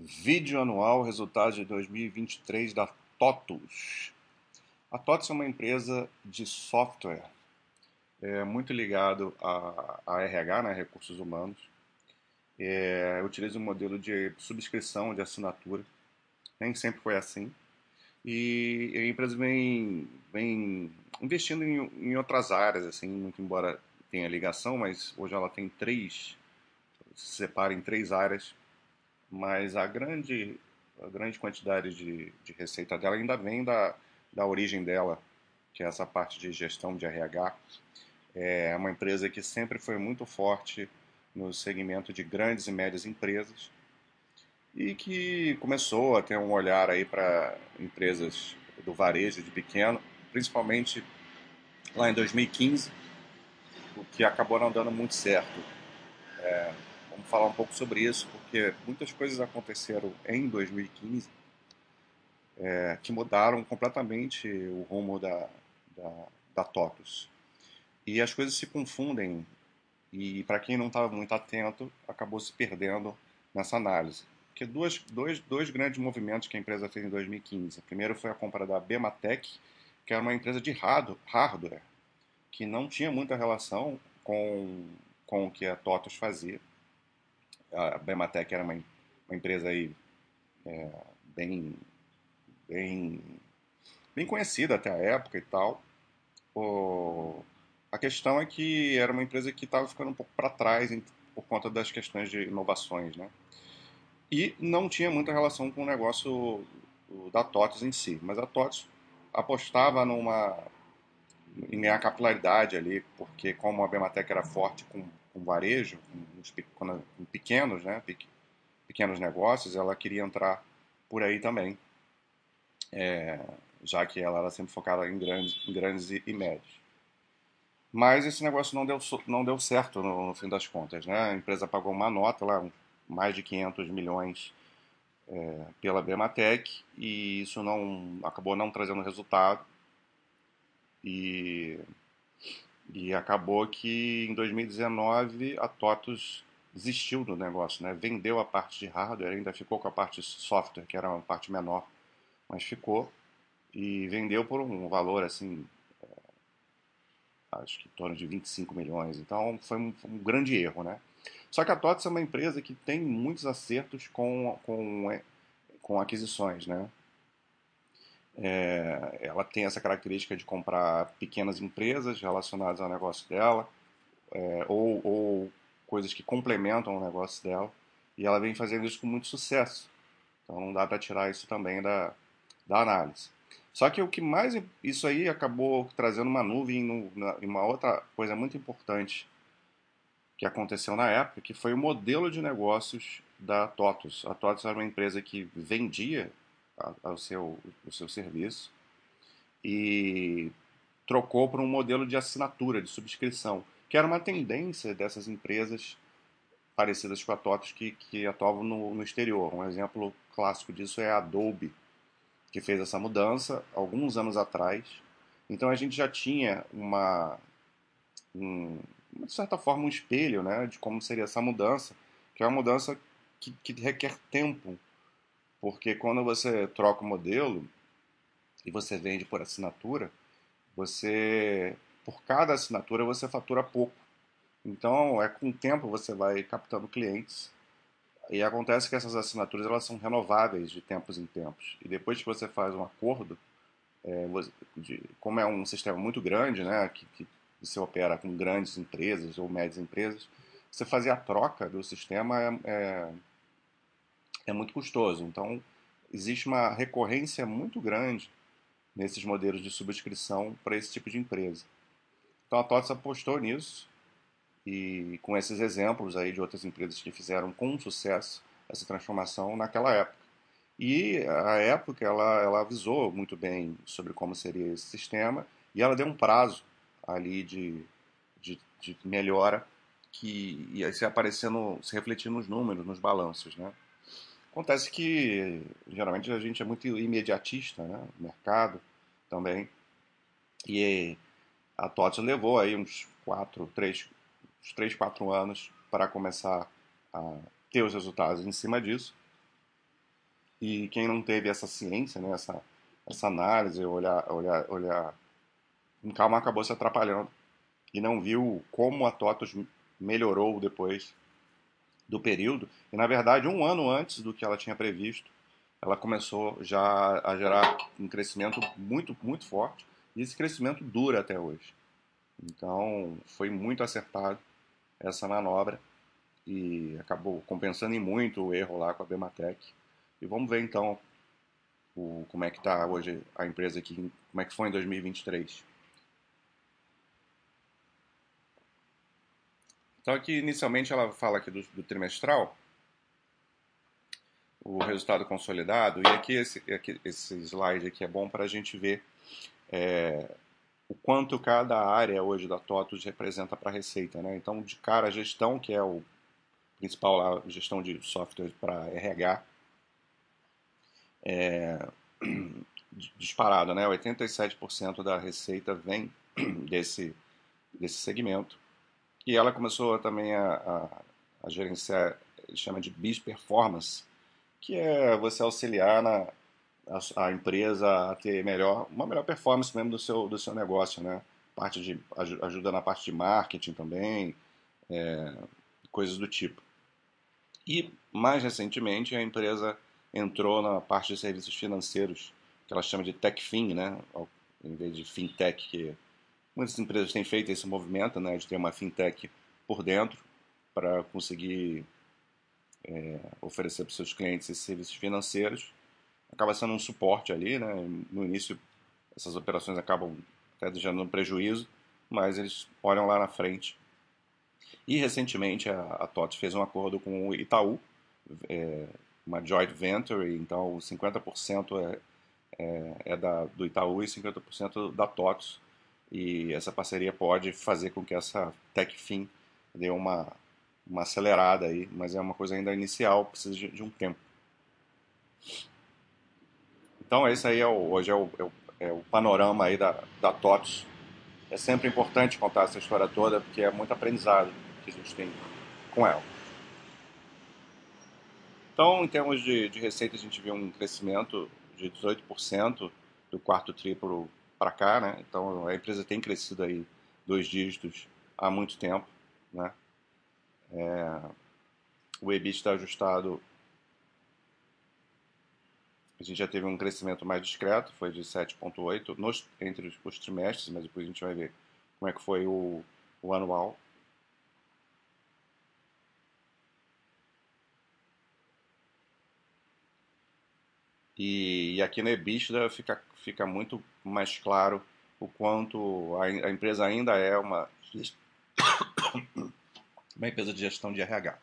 Vídeo anual, resultados de 2023 da TOTUS. A TOTUS é uma empresa de software é, muito ligado a, a RH, né, recursos humanos. É, utiliza um modelo de subscrição, de assinatura. Nem sempre foi assim. E a empresa vem, vem investindo em, em outras áreas, assim, muito embora tenha ligação, mas hoje ela tem três, se separa em três áreas mas a grande, a grande quantidade de, de receita dela ainda vem da, da origem dela, que é essa parte de gestão de RH. É uma empresa que sempre foi muito forte no segmento de grandes e médias empresas e que começou a ter um olhar aí para empresas do varejo de pequeno, principalmente lá em 2015, o que acabou não dando muito certo. É, Vamos falar um pouco sobre isso, porque muitas coisas aconteceram em 2015 é, que mudaram completamente o rumo da, da, da TOTUS. E as coisas se confundem, e para quem não estava muito atento, acabou se perdendo nessa análise. Porque duas, dois, dois grandes movimentos que a empresa fez em 2015. O primeiro foi a compra da Bematec, que era uma empresa de hardware, que não tinha muita relação com, com o que a TOTUS fazia a Bematec era uma, uma empresa aí é, bem, bem, bem conhecida até a época e tal. O, a questão é que era uma empresa que estava ficando um pouco para trás em, por conta das questões de inovações, né? E não tinha muita relação com o negócio da TOTS em si, mas a TOTS apostava numa em ganhar capilaridade ali, porque como a Bematec era forte com com varejo, com, pequenos, né, pequenos negócios, ela queria entrar por aí também, é, já que ela era sempre focada em grandes, em grandes e, e, médios. Mas esse negócio não deu, não deu certo no, no, fim das contas. Né? A empresa pagou uma nota lá, mais de 500 milhões é, pela Bematec, e isso não acabou não trazendo resultado. E e acabou que em 2019 a TOTUS desistiu do negócio, né? vendeu a parte de hardware, ainda ficou com a parte de software, que era uma parte menor, mas ficou, e vendeu por um valor assim, é, acho que em torno de 25 milhões. Então foi um, foi um grande erro. Né? Só que a TOTUS é uma empresa que tem muitos acertos com, com, é, com aquisições. Né? É, ela tem essa característica de comprar pequenas empresas relacionadas ao negócio dela, é, ou, ou, coisas que complementam o negócio dela, e ela vem fazendo isso com muito sucesso. Então não dá para tirar isso também da, da análise. Só que o que mais. Isso aí acabou trazendo uma nuvem em uma outra coisa muito importante que aconteceu na época, que foi o modelo de negócios da TOTUS. A TOTUS era uma empresa que vendia ao seu, o seu serviço e trocou para um modelo de assinatura, de subscrição, que era uma tendência dessas empresas parecidas com a TOTOS que, que atuavam no, no exterior. Um exemplo clássico disso é a Adobe, que fez essa mudança alguns anos atrás. Então a gente já tinha uma, um, de certa forma, um espelho né, de como seria essa mudança, que é uma mudança que, que requer tempo porque quando você troca o modelo e você vende por assinatura, você por cada assinatura você fatura pouco. Então, é com o tempo você vai captando clientes. E acontece que essas assinaturas elas são renováveis de tempos em tempos. E depois que você faz um acordo, é, de, como é um sistema muito grande, né, que, que você opera com grandes empresas ou médias empresas, você fazer a troca do sistema é, é é muito custoso. Então, existe uma recorrência muito grande nesses modelos de subscrição para esse tipo de empresa. Então, a TOTS apostou nisso e com esses exemplos aí de outras empresas que fizeram com sucesso essa transformação naquela época. E a época ela, ela avisou muito bem sobre como seria esse sistema e ela deu um prazo ali de, de, de melhora que ia se aparecendo, se refletindo nos números, nos balanços, né? Acontece que geralmente a gente é muito imediatista, né? O mercado também. E a TOTS levou aí uns 4, 3, uns 3, 4 anos para começar a ter os resultados em cima disso. E quem não teve essa ciência, né, essa, essa análise, olhar, olhar, olhar com calma, acabou se atrapalhando e não viu como a TOTUS melhorou depois do período. E, na verdade, um ano antes do que ela tinha previsto, ela começou já a gerar um crescimento muito, muito forte. E esse crescimento dura até hoje. Então, foi muito acertado essa manobra e acabou compensando em muito o erro lá com a Bematec. E vamos ver então o, como é que está hoje a empresa aqui, como é que foi em 2023. Então aqui inicialmente ela fala aqui do, do trimestral, o resultado consolidado, e aqui esse, aqui, esse slide aqui é bom para a gente ver é, o quanto cada área hoje da TOTUS representa para a receita. Né? Então, de cara, a gestão, que é o principal lá, gestão de software para RH, é, disparado, né? 87% da receita vem desse, desse segmento. E ela começou também a, a, a gerenciar, chama de BIS Performance, que é você auxiliar na, a, a, empresa a ter melhor, uma melhor performance mesmo do seu, do seu negócio, né? Parte de, ajuda na parte de marketing também, é, coisas do tipo. E, mais recentemente, a empresa entrou na parte de serviços financeiros, que ela chama de TechFin, né? em vez de FinTech, que muitas empresas têm feito esse movimento né? de ter uma FinTech por dentro para conseguir é, oferecer para os seus clientes esses serviços financeiros. Acaba sendo um suporte ali, né? no início essas operações acabam até gerando um prejuízo, mas eles olham lá na frente e recentemente a, a TOTS fez um acordo com o Itaú, é, uma joint venture, então 50% é, é, é da, do Itaú e 50% da TOTS. E essa parceria pode fazer com que essa TechFin dê uma, uma acelerada aí, mas é uma coisa ainda inicial, precisa de, de um tempo. Então esse aí é o, hoje é o, é o, é o panorama aí da, da TOTS. É sempre importante contar essa história toda, porque é muito aprendizado que a gente tem com ela. Então, em termos de, de receita, a gente viu um crescimento de 18% do quarto triplo para cá, né? Então, a empresa tem crescido aí dois dígitos há muito tempo, né? É, o EBIT está ajustado. A gente já teve um crescimento mais discreto, foi de 7,8 entre os, os, trimestres, mas depois a gente vai ver como é que foi o, o anual. E, e aqui na EBITDA fica, fica muito mais claro o quanto a, a empresa ainda é uma, uma empresa de gestão de RH.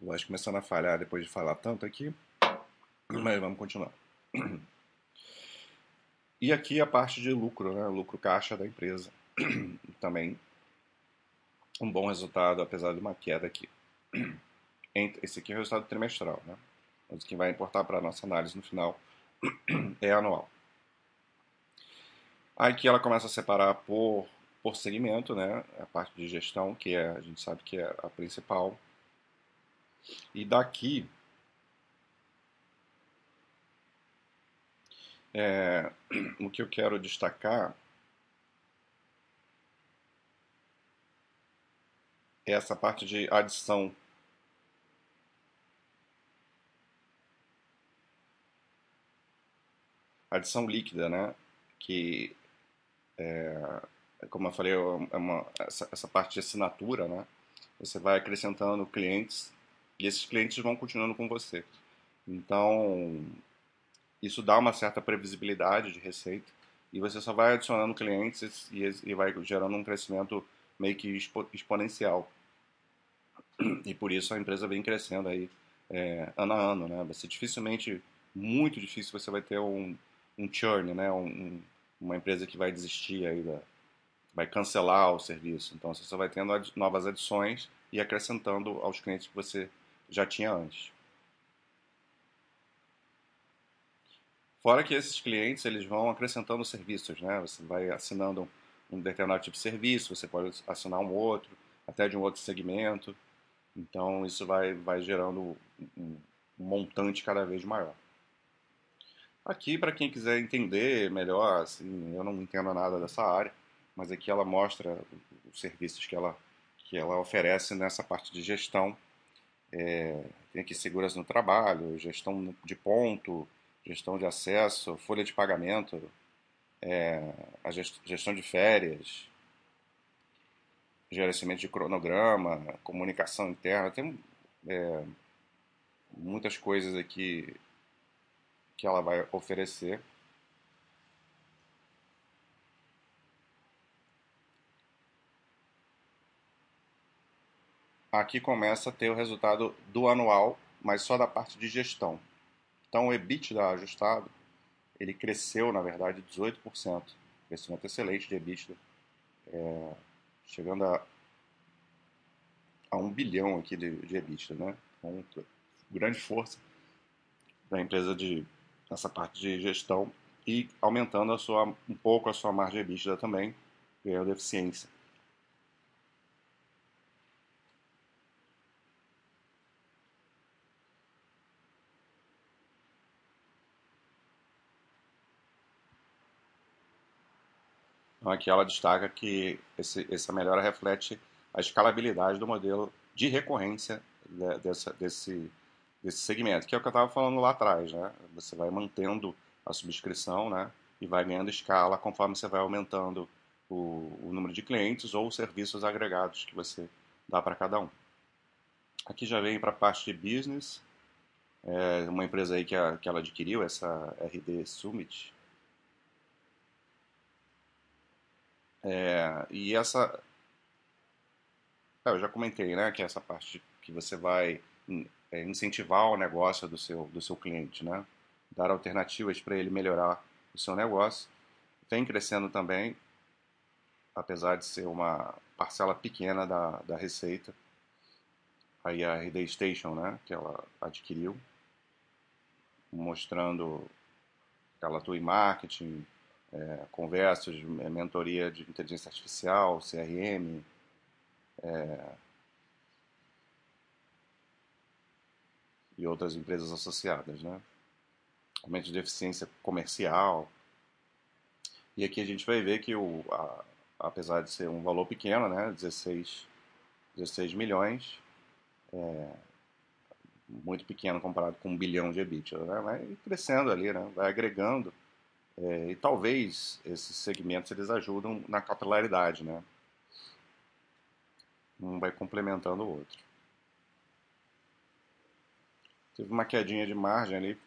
Voz começando a falhar depois de falar tanto aqui, mas vamos continuar. E aqui a parte de lucro, né? lucro caixa da empresa. Também um bom resultado, apesar de uma queda aqui. Esse aqui é o resultado trimestral, né? Mas o que vai importar para a nossa análise no final é anual. Aqui ela começa a separar por, por segmento, né? A parte de gestão, que é, a gente sabe que é a principal. E daqui é, o que eu quero destacar é essa parte de adição adição líquida, né? Que, é, como eu falei, é uma, essa, essa parte de assinatura, né? Você vai acrescentando clientes e esses clientes vão continuando com você. Então, isso dá uma certa previsibilidade de receita e você só vai adicionando clientes e, vai gerando um crescimento meio que expo, exponencial. E por isso a empresa vem crescendo aí é, ano a ano, né? Vai ser dificilmente, muito difícil você vai ter um, um churn, né? Um, uma empresa que vai desistir aí da, vai cancelar o serviço. Então você só vai tendo ad, novas adições e acrescentando aos clientes que você já tinha antes. Fora que esses clientes eles vão acrescentando serviços, né? Você vai assinando um determinado tipo de serviço, você pode assinar um outro, até de um outro segmento. Então isso vai, vai gerando um, montante cada vez maior. Aqui, para quem quiser entender melhor, assim, eu não entendo nada dessa área, mas aqui ela mostra os serviços que ela, que ela oferece nessa parte de gestão. É, tem aqui segurança no trabalho, gestão de ponto, gestão de acesso, folha de pagamento, é, a gestão de férias, gerenciamento de cronograma, comunicação interna, tem é, muitas coisas aqui que ela vai oferecer. Aqui começa a ter o resultado do anual, mas só da parte de gestão. Então o EBITDA ajustado, ele cresceu, na verdade, 18%. Crescimento excelente de EBITDA, é, chegando a, a 1 bilhão aqui de, de EBITDA, né? Com grande força da empresa de nessa parte de gestão e aumentando a sua, um pouco a sua margem EBITDA também, ganhando eficiência. Então aqui ela destaca que esse, essa melhora reflete a escalabilidade do modelo de recorrência dessa, desse, desse segmento, que é o que eu estava falando lá atrás, né? Você vai mantendo a subscrição, né? E vai ganhando escala conforme você vai aumentando o, o número de clientes ou serviços agregados que você dá para cada um. Aqui já vem para a parte de business, é uma empresa aí que, a, que ela adquiriu, essa RD Summit. É, e essa, é, eu já comentei, né, que essa parte que você vai é, incentivar o negócio do seu, do seu cliente, né? dar alternativas para ele melhorar o seu negócio. Vem crescendo também, apesar de ser uma parcela pequena da, da receita. Aí a RD Station, né, que ela adquiriu, mostrando ela atua em marketing, é, conversas, mentoria de inteligência artificial, CRM, é, e outras empresas associadas, né? Aumento de eficiência comercial. E aqui a gente vai ver que, o, a, apesar de ser um valor pequeno, né, 16, 16 milhões, é, muito pequeno comparado com um bilhão de EBITDA, né, vai crescendo ali, né, vai agregando. É, e talvez esses segmentos eles ajudam na capilaridade, né? Um vai complementando o outro. Teve uma quedinha de margem ali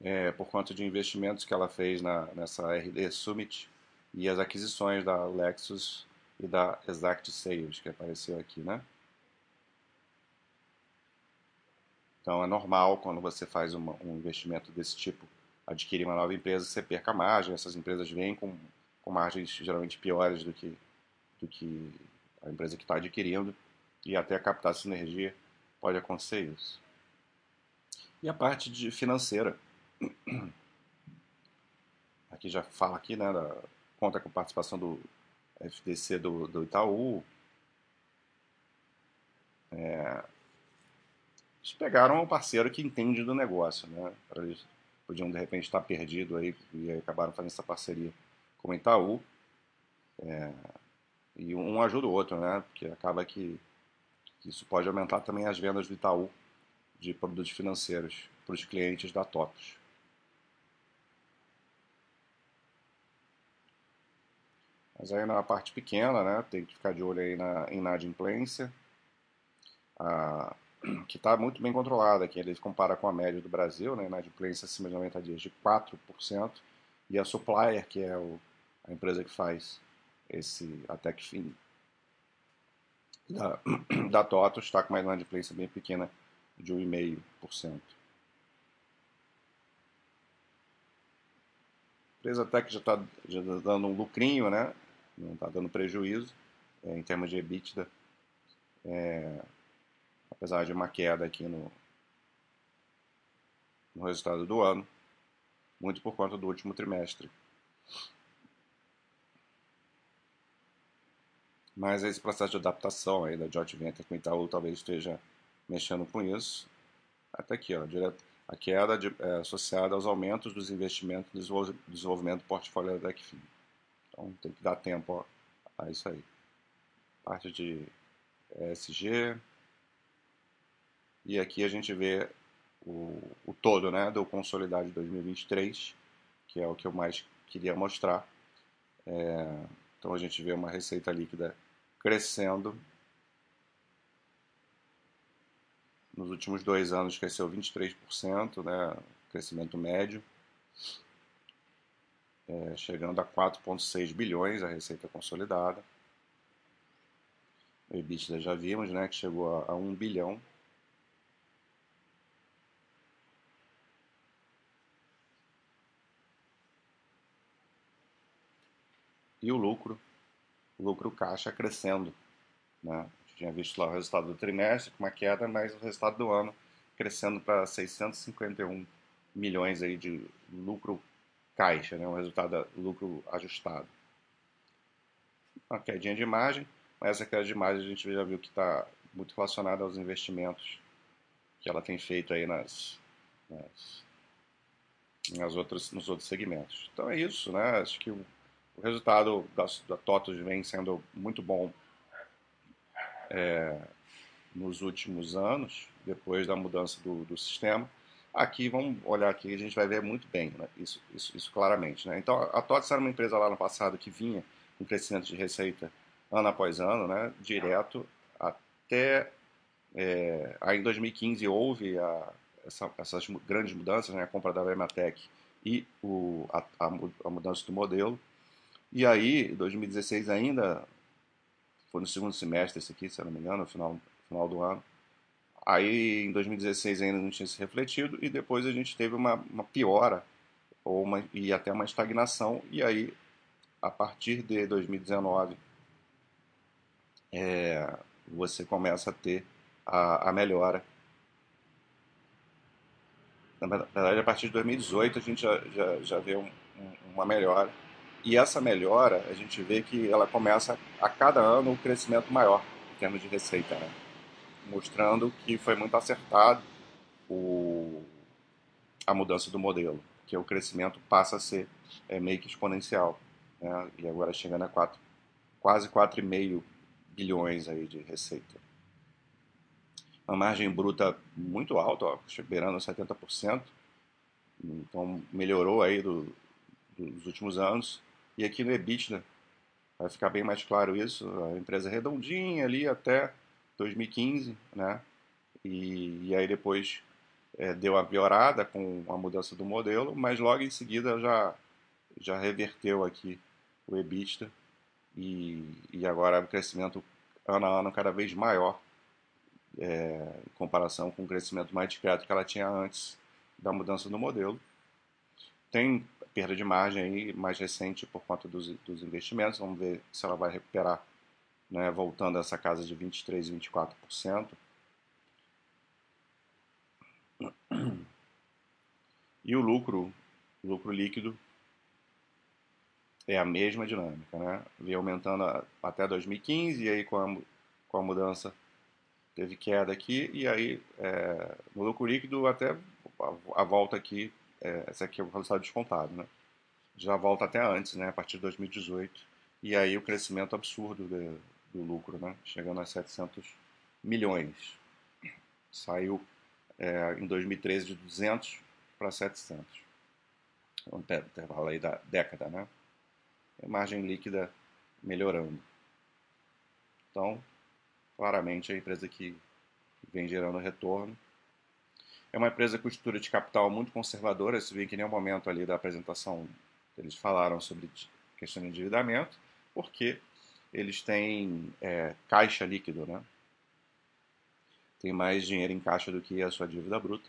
é, por conta de investimentos que ela fez na, nessa RD Summit e as aquisições da Lexus e da Exact Sales, que apareceu aqui, né? Então é normal quando você faz uma, um investimento desse tipo, adquirir uma nova empresa, você perca margem. Essas empresas vêm com, com margens geralmente piores do que, do que a empresa que está adquirindo e até captar sinergia pode acontecer isso. E a parte de financeira. Aqui já fala aqui, né, da, conta com participação do FDC do, do Itaú. É, eles pegaram um parceiro que entende do negócio, né? Eles podiam de repente estar perdido aí e acabaram fazendo essa parceria com o Itaú. É, e um ajuda o outro, né? Porque acaba que isso pode aumentar também as vendas do Itaú de produtos financeiros para os clientes da TOTOS. Mas aí na parte pequena, né, tem que ficar de olho aí na inadimplência, a, que está muito bem controlada aqui. Ele compara com a média do Brasil, né, inadimplência acima de 90 dias de 4%, e a Supplier, que é o, a empresa que faz esse que fim da, da TOTO está com uma inadimplência bem pequena de 1,5%. A empresa até que já está já tá dando um lucrinho, né? não está dando prejuízo é, em termos de EBITDA, é, apesar de uma queda aqui no, no resultado do ano, muito por conta do último trimestre. Mas esse processo de adaptação aí da joint venture com Itaú talvez esteja mexendo com isso. Até aqui, ó, direto, a queda de, é, associada aos aumentos dos investimentos no desenvolvimento do portfólio da DECFIN. Então tem que dar tempo ó, a isso aí. Parte de ESG. E aqui a gente vê o, o todo né, do consolidado de 2023, que é o que eu mais queria mostrar. É, então a gente vê uma receita líquida crescendo. Nos últimos dois anos cresceu 23%, né, crescimento médio, é, chegando a 4,6 bilhões a receita consolidada. O EBITDA já vimos, né, que chegou a, a 1 bilhão. E o lucro lucro caixa crescendo. Né? A gente tinha visto lá o resultado do trimestre com uma queda, mas o resultado do ano crescendo para 651 milhões aí de lucro caixa, né? um resultado lucro ajustado. Uma quedinha de margem, mas essa queda de margem a gente já viu que está muito relacionada aos investimentos que ela tem feito aí nas, nas, nas outras, nos outros segmentos. Então é isso, né? Acho que o o resultado da, da TOTUS vem sendo muito bom é, nos últimos anos, depois da mudança do, do, sistema. Aqui, vamos olhar aqui, a gente vai ver muito bem né? isso, isso, isso, claramente. Né? Então, a TOTUS era uma empresa lá no passado que vinha com crescimento de receita ano após ano, né? direto até... É, aí em 2015 houve a, essa, essas grandes mudanças, né? a compra da Vermatec e o, a, a mudança do modelo. E aí, 2016 ainda, foi no segundo semestre esse aqui, se eu não me engano, no final, final do ano. Aí, em 2016 ainda não tinha se refletido e depois a gente teve uma, uma piora ou uma, e até uma estagnação. E aí, a partir de 2019, é, você começa a ter a, a melhora. Na verdade, a partir de 2018 a gente já, já, já vê um, um, uma melhora e essa melhora, a gente vê que ela começa a cada ano um crescimento maior em termos de receita, né? mostrando que foi muito acertado o, a mudança do modelo, que o crescimento passa a ser é, meio que exponencial, né? e agora chegando a quatro, quase 4,5 bilhões aí de receita. Uma margem bruta muito alta, ó, beirando 70%, então melhorou aí do, dos últimos anos. E aqui no EBITDA vai ficar bem mais claro isso. A empresa redondinha ali até 2015, né? E, e aí depois é, deu a piorada com a mudança do modelo, mas logo em seguida já, já reverteu aqui o EBITDA e, e agora o crescimento ano a ano cada vez maior é, em comparação com o crescimento mais discreto que ela tinha antes da mudança do modelo. Tem perda de margem aí mais recente por conta dos, dos investimentos. Vamos ver se ela vai recuperar, né, voltando a essa casa de 23%, 24%. E o lucro, lucro líquido, é a mesma dinâmica, né? Vem aumentando até 2015 e aí com a, com a mudança teve queda aqui e aí é, no lucro líquido até a volta aqui é, essa aqui é o resultado descontado, né? Já volta até antes, né? A partir de 2018. E aí o crescimento absurdo de, do lucro, né? Chegando a 700 milhões. Saiu é, em 2013 de 200 para 700. Um intervalo aí da década, né? A margem líquida melhorando. Então, claramente a empresa que vem gerando retorno é uma empresa com estrutura de capital muito conservadora. Você vê que em nenhum momento ali da apresentação eles falaram sobre questão de endividamento, porque eles têm é, caixa líquido, né? Tem mais dinheiro em caixa do que a sua dívida bruta.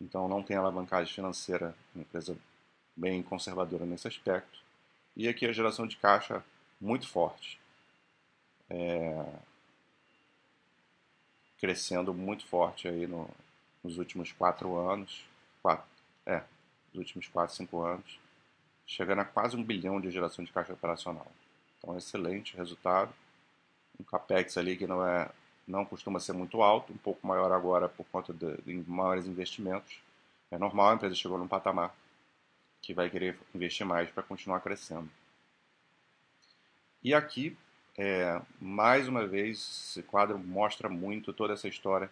Então não tem alavancagem financeira, uma empresa bem conservadora nesse aspecto. E aqui a geração de caixa muito forte. É, crescendo muito forte aí no, nos últimos quatro anos, quatro, é, nos últimos quatro, cinco anos, chegando a quase um bilhão de geração de caixa operacional. Então, excelente resultado. um capex ali que não é não costuma ser muito alto, um pouco maior agora por conta de, de maiores investimentos. É normal, a empresa chegou num patamar que vai querer investir mais para continuar crescendo. E aqui, é, mais uma vez, esse quadro mostra muito toda essa história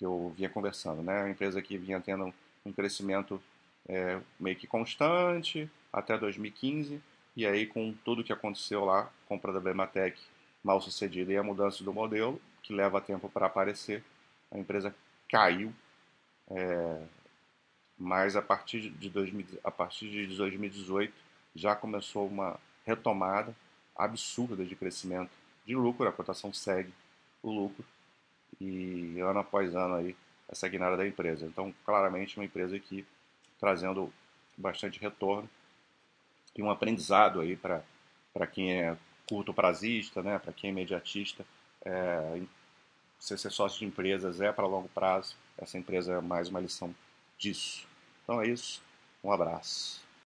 que eu vinha conversando. Né? A empresa que vinha tendo um crescimento é, meio que constante até 2015, e aí com tudo que aconteceu lá, compra da Bematec mal sucedida e a mudança do modelo, que leva tempo para aparecer, a empresa caiu, é, mas a partir, de 2000, a partir de 2018 já começou uma retomada absurda de crescimento de lucro, a cotação segue o lucro e ano após ano aí essa guinada da empresa. Então, claramente uma empresa que trazendo bastante retorno e um aprendizado aí para quem é curto prazista, né, para quem é imediatista, é, ser sócio de empresas é para longo prazo. Essa empresa é mais uma lição disso. Então é isso. Um abraço.